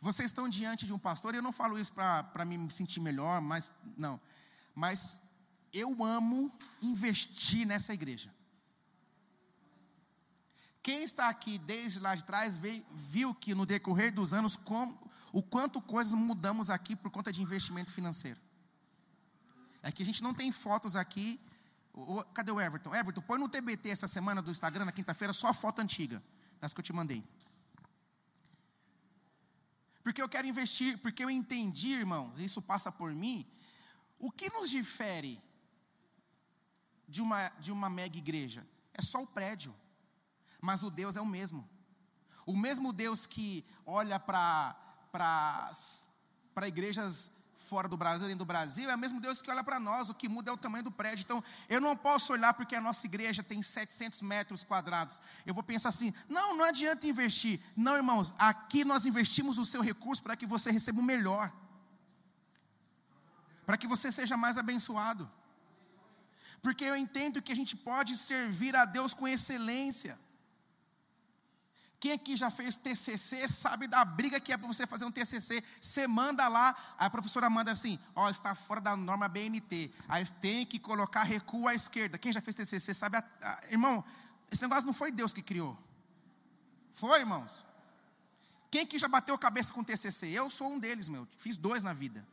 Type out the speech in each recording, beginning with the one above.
Vocês estão diante de um pastor, e eu não falo isso para me sentir melhor, mas não. Mas eu amo investir nessa igreja. Quem está aqui desde lá de trás veio, viu que no decorrer dos anos como, o quanto coisas mudamos aqui por conta de investimento financeiro. É que a gente não tem fotos aqui. Cadê o Everton? Everton, põe no TBT essa semana do Instagram, na quinta-feira, só a foto antiga, das que eu te mandei. Porque eu quero investir, porque eu entendi, irmãos, isso passa por mim. O que nos difere de uma, de uma mega igreja? É só o prédio mas o Deus é o mesmo. O mesmo Deus que olha para igrejas fora do Brasil, dentro do Brasil, é o mesmo Deus que olha para nós, o que muda é o tamanho do prédio. Então, eu não posso olhar porque a nossa igreja tem 700 metros quadrados. Eu vou pensar assim: não, não adianta investir. Não, irmãos, aqui nós investimos o seu recurso para que você receba o melhor, para que você seja mais abençoado. Porque eu entendo que a gente pode servir a Deus com excelência. Quem aqui já fez TCC sabe da briga que é para você fazer um TCC. Você manda lá, a professora manda assim: ó, está fora da norma BNT. Aí tem que colocar recuo à esquerda. Quem já fez TCC sabe, a, a, irmão, esse negócio não foi Deus que criou. Foi, irmãos? Quem que já bateu a cabeça com TCC? Eu sou um deles, meu. Fiz dois na vida.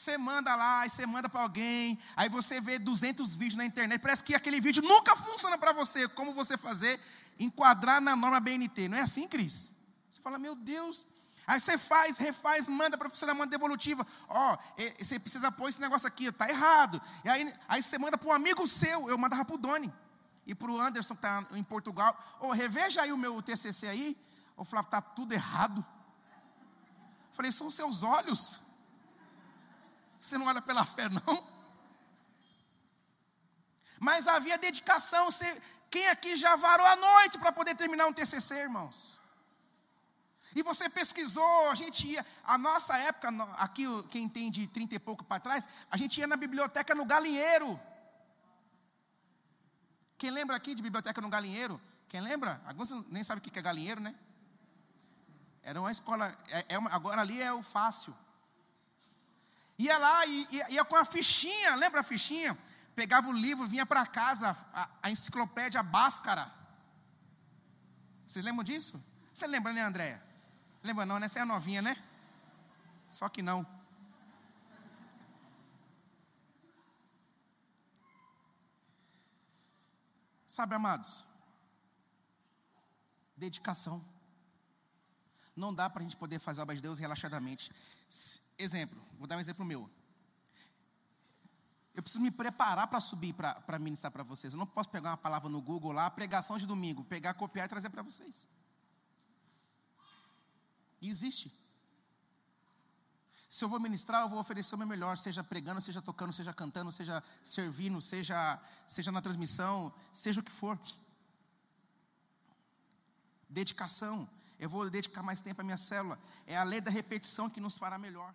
Você manda lá, você manda para alguém, aí você vê 200 vídeos na internet, parece que aquele vídeo nunca funciona para você. Como você fazer? Enquadrar na norma BNT. Não é assim, Cris? Você fala, meu Deus. Aí você faz, refaz, manda, a professora manda devolutiva. Ó, oh, você precisa pôr esse negócio aqui, está errado. E aí, aí você manda para um amigo seu, eu mandava para o Doni. E para o Anderson, que está em Portugal. Ô, oh, reveja aí o meu TCC aí. O Flávio, está tudo errado. Falei, são os seus olhos. Você não olha pela fé, não? Mas havia dedicação. Você, quem aqui já varou a noite para poder terminar um TCC, irmãos? E você pesquisou, a gente ia, a nossa época, aqui quem tem de 30 e pouco para trás, a gente ia na biblioteca no Galinheiro. Quem lembra aqui de biblioteca no Galinheiro? Quem lembra? Alguns nem sabem o que é galinheiro, né? Era uma escola, é, é uma, agora ali é o fácil. Ia lá e ia, ia, com a fichinha, lembra a fichinha? Pegava o livro, vinha para casa, a, a, enciclopédia Báscara. Vocês lembram disso? Você lembra, né, Andréia? Lembra não, né? Você é novinha, né? Só que não. Sabe, amados? Dedicação. Não dá para a gente poder fazer a obra de Deus relaxadamente. Exemplo, vou dar um exemplo meu. Eu preciso me preparar para subir para ministrar para vocês. Eu não posso pegar uma palavra no Google lá, pregação de domingo, pegar, copiar e trazer para vocês. E existe. Se eu vou ministrar, eu vou oferecer o meu melhor, seja pregando, seja tocando, seja cantando, seja servindo, seja, seja na transmissão, seja o que for. Dedicação. Eu vou dedicar mais tempo à minha célula. É a lei da repetição que nos fará melhor.